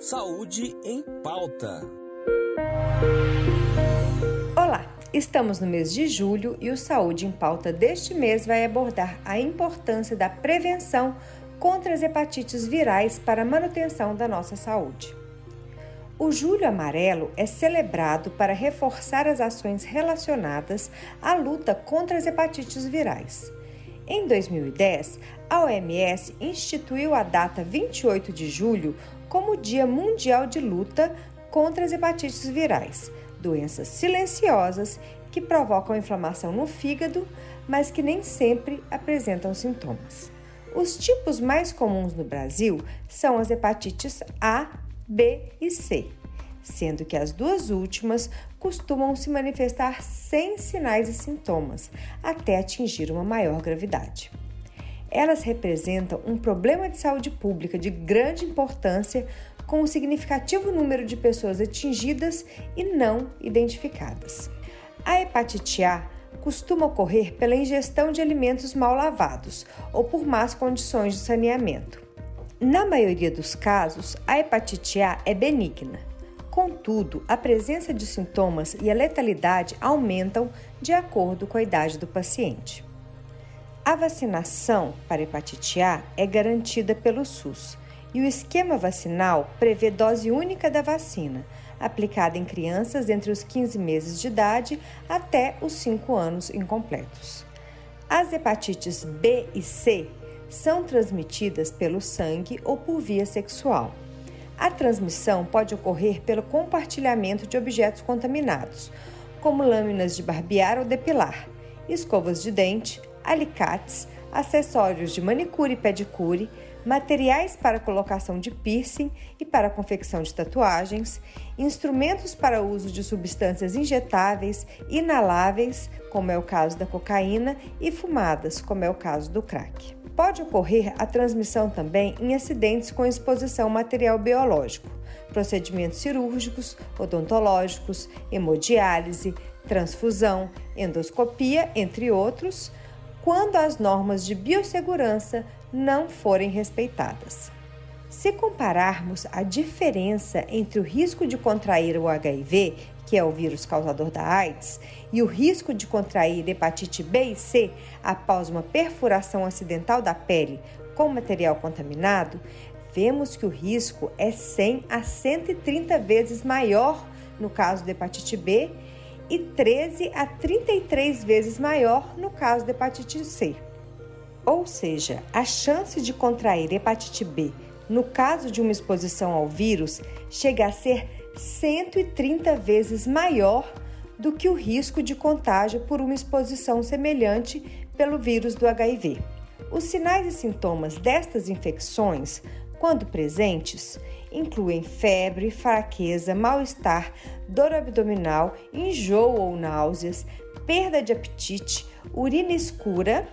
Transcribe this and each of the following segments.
Saúde em Pauta. Olá, estamos no mês de julho e o Saúde em Pauta deste mês vai abordar a importância da prevenção contra as hepatites virais para a manutenção da nossa saúde. O Julho Amarelo é celebrado para reforçar as ações relacionadas à luta contra as hepatites virais. Em 2010, a OMS instituiu a data 28 de julho como Dia Mundial de Luta contra as Hepatites Virais, doenças silenciosas que provocam inflamação no fígado, mas que nem sempre apresentam sintomas. Os tipos mais comuns no Brasil são as hepatites A, B e C, sendo que as duas últimas costumam se manifestar sem sinais e sintomas, até atingir uma maior gravidade. Elas representam um problema de saúde pública de grande importância, com um significativo número de pessoas atingidas e não identificadas. A hepatite A costuma ocorrer pela ingestão de alimentos mal lavados ou por más condições de saneamento. Na maioria dos casos, a hepatite A é benigna. Contudo, a presença de sintomas e a letalidade aumentam de acordo com a idade do paciente. A vacinação para hepatite A é garantida pelo SUS e o esquema vacinal prevê dose única da vacina, aplicada em crianças entre os 15 meses de idade até os 5 anos incompletos. As hepatites B e C são transmitidas pelo sangue ou por via sexual. A transmissão pode ocorrer pelo compartilhamento de objetos contaminados, como lâminas de barbear ou depilar, escovas de dente, alicates, acessórios de manicure e pedicure, materiais para colocação de piercing e para confecção de tatuagens, instrumentos para uso de substâncias injetáveis, inaláveis, como é o caso da cocaína, e fumadas, como é o caso do crack. Pode ocorrer a transmissão também em acidentes com exposição a material biológico, procedimentos cirúrgicos, odontológicos, hemodiálise, transfusão, endoscopia, entre outros quando as normas de biossegurança não forem respeitadas. Se compararmos a diferença entre o risco de contrair o HIV, que é o vírus causador da AIDS, e o risco de contrair hepatite B e C após uma perfuração acidental da pele com material contaminado, vemos que o risco é 100 a 130 vezes maior no caso da hepatite B e 13 a 33 vezes maior no caso da hepatite C. Ou seja, a chance de contrair hepatite B no caso de uma exposição ao vírus chega a ser 130 vezes maior do que o risco de contágio por uma exposição semelhante pelo vírus do HIV. Os sinais e sintomas destas infecções, quando presentes, incluem febre, fraqueza, mal-estar, dor abdominal, enjoo ou náuseas, perda de apetite, urina escura,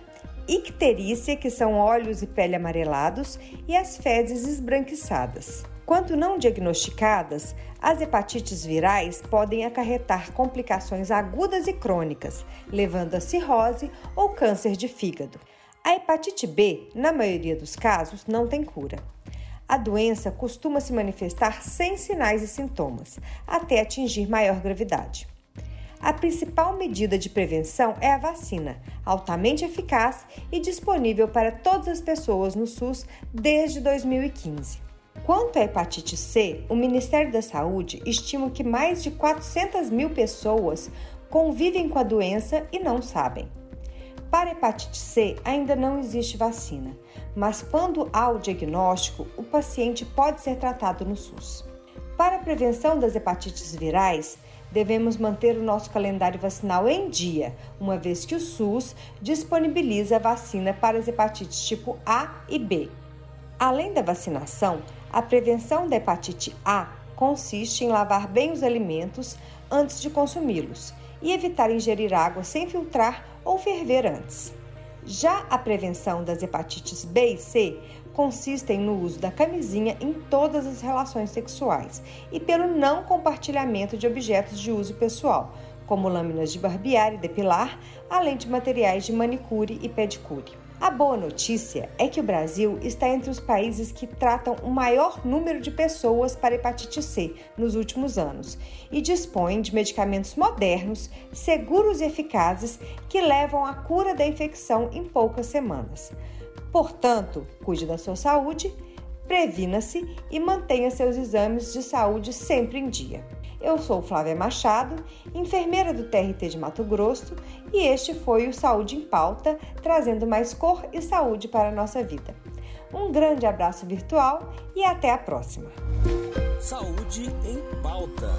icterícia, que são olhos e pele amarelados, e as fezes esbranquiçadas. Quando não diagnosticadas, as hepatites virais podem acarretar complicações agudas e crônicas, levando a cirrose ou câncer de fígado. A hepatite B, na maioria dos casos, não tem cura. A doença costuma se manifestar sem sinais e sintomas, até atingir maior gravidade. A principal medida de prevenção é a vacina, altamente eficaz e disponível para todas as pessoas no SUS desde 2015. Quanto à hepatite C, o Ministério da Saúde estima que mais de 400 mil pessoas convivem com a doença e não sabem. Para hepatite C, ainda não existe vacina, mas quando há o diagnóstico, o paciente pode ser tratado no SUS. Para a prevenção das hepatites virais, devemos manter o nosso calendário vacinal em dia, uma vez que o SUS disponibiliza a vacina para as hepatites tipo A e B. Além da vacinação, a prevenção da hepatite A consiste em lavar bem os alimentos antes de consumi-los e evitar ingerir água sem filtrar ou ferver antes. Já a prevenção das hepatites B e C consistem no uso da camisinha em todas as relações sexuais e pelo não compartilhamento de objetos de uso pessoal, como lâminas de barbear e depilar, além de materiais de manicure e pedicure. A boa notícia é que o Brasil está entre os países que tratam o maior número de pessoas para hepatite C nos últimos anos e dispõe de medicamentos modernos, seguros e eficazes que levam à cura da infecção em poucas semanas. Portanto, cuide da sua saúde, previna-se e mantenha seus exames de saúde sempre em dia. Eu sou Flávia Machado, enfermeira do TRT de Mato Grosso, e este foi o Saúde em Pauta, trazendo mais cor e saúde para a nossa vida. Um grande abraço virtual e até a próxima. Saúde em Pauta.